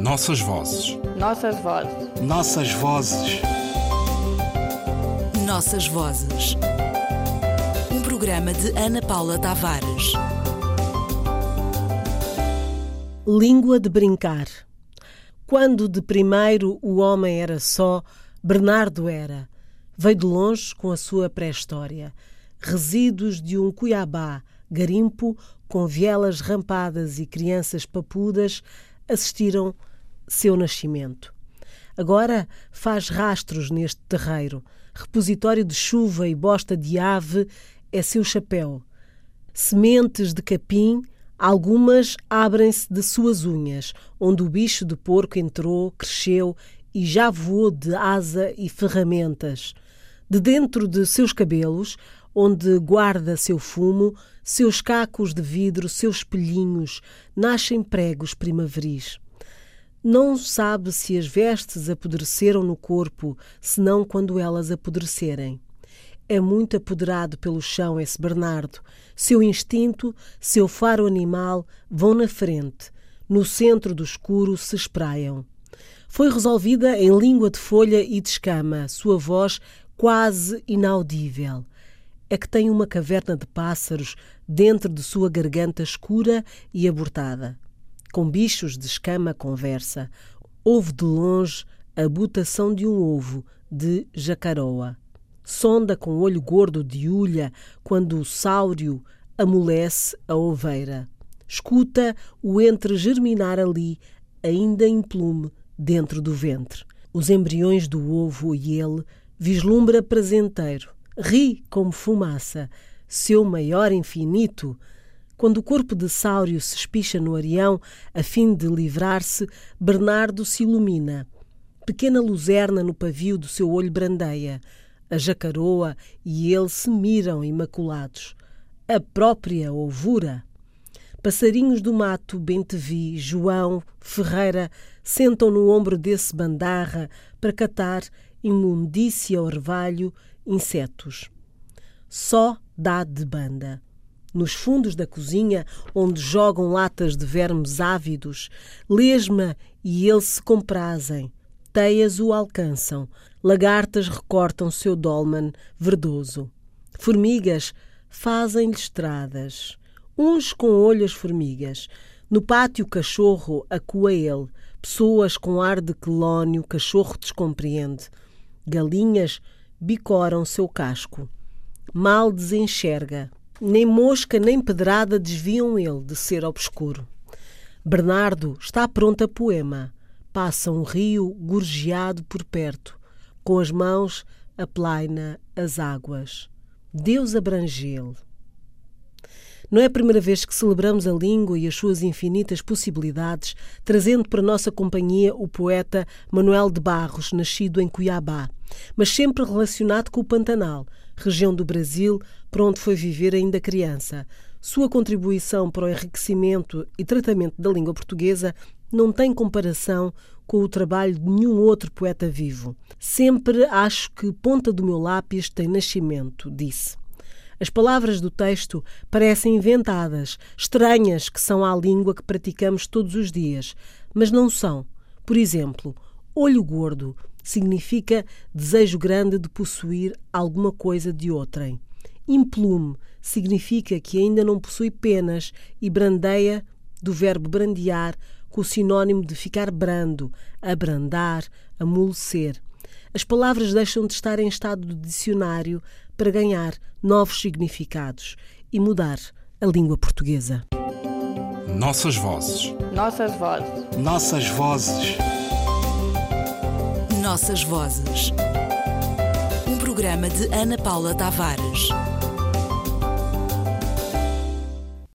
Nossas vozes. Nossas vozes. Nossas vozes. Nossas vozes. Um programa de Ana Paula Tavares. Língua de brincar. Quando de primeiro o homem era só, Bernardo era. Veio de longe com a sua pré-história. Resíduos de um Cuiabá, garimpo, com vielas rampadas e crianças papudas, assistiram seu nascimento. Agora faz rastros neste terreiro. Repositório de chuva e bosta de ave é seu chapéu. Sementes de capim, algumas abrem-se de suas unhas, onde o bicho de porco entrou, cresceu e já voou de asa e ferramentas. De dentro de seus cabelos, onde guarda seu fumo, seus cacos de vidro, seus espelhinhos, nascem pregos primaveris. Não sabe se as vestes apodreceram no corpo, senão quando elas apodrecerem. É muito apoderado pelo chão esse Bernardo. Seu instinto, seu faro animal vão na frente. No centro do escuro se espraiam. Foi resolvida em língua de folha e de escama, sua voz quase inaudível. É que tem uma caverna de pássaros dentro de sua garganta escura e abortada. Com bichos de escama conversa. Ouve de longe a butação de um ovo de jacaroa. Sonda com olho gordo de ulha quando o sáurio amolece a oveira. Escuta o entre germinar ali, ainda em plume, dentro do ventre. Os embriões do ovo e ele vislumbra prazenteiro. Ri como fumaça, seu maior infinito, quando o corpo de Sáurio se espicha no arião, a fim de livrar-se, Bernardo se ilumina. Pequena luzerna no pavio do seu olho brandeia. A jacaroa e ele se miram imaculados. A própria ovura. Passarinhos do mato, bem te vi, João, Ferreira, sentam no ombro desse bandarra para catar imundícia orvalho, insetos. Só dá de banda nos fundos da cozinha, onde jogam latas de vermes ávidos, lesma e ele se comprazem. Teias o alcançam, lagartas recortam seu dolman verdoso. Formigas fazem-lhe estradas. Uns com olhas formigas. No pátio, cachorro acua ele. Pessoas com ar de quelónio, cachorro descompreende. Galinhas bicoram seu casco. Mal desenxerga, nem mosca nem pedrada desviam ele de ser obscuro. Bernardo está pronto a poema. Passa um rio gorjeado por perto. Com as mãos aplaina as águas. Deus abrangê-lo. Não é a primeira vez que celebramos a língua e as suas infinitas possibilidades, trazendo para nossa companhia o poeta Manuel de Barros, nascido em Cuiabá, mas sempre relacionado com o Pantanal, região do Brasil para onde foi viver ainda criança. Sua contribuição para o enriquecimento e tratamento da língua portuguesa não tem comparação com o trabalho de nenhum outro poeta vivo. Sempre acho que ponta do meu lápis tem nascimento, disse. As palavras do texto parecem inventadas, estranhas que são à língua que praticamos todos os dias, mas não são. Por exemplo, olho gordo significa desejo grande de possuir alguma coisa de outrem. Implume significa que ainda não possui penas e brandeia, do verbo brandear, com o sinônimo de ficar brando, abrandar, amolecer. As palavras deixam de estar em estado de dicionário para ganhar novos significados e mudar a língua portuguesa. Nossas vozes. Nossas vozes. Nossas vozes. Nossas vozes. Um programa de Ana Paula Tavares.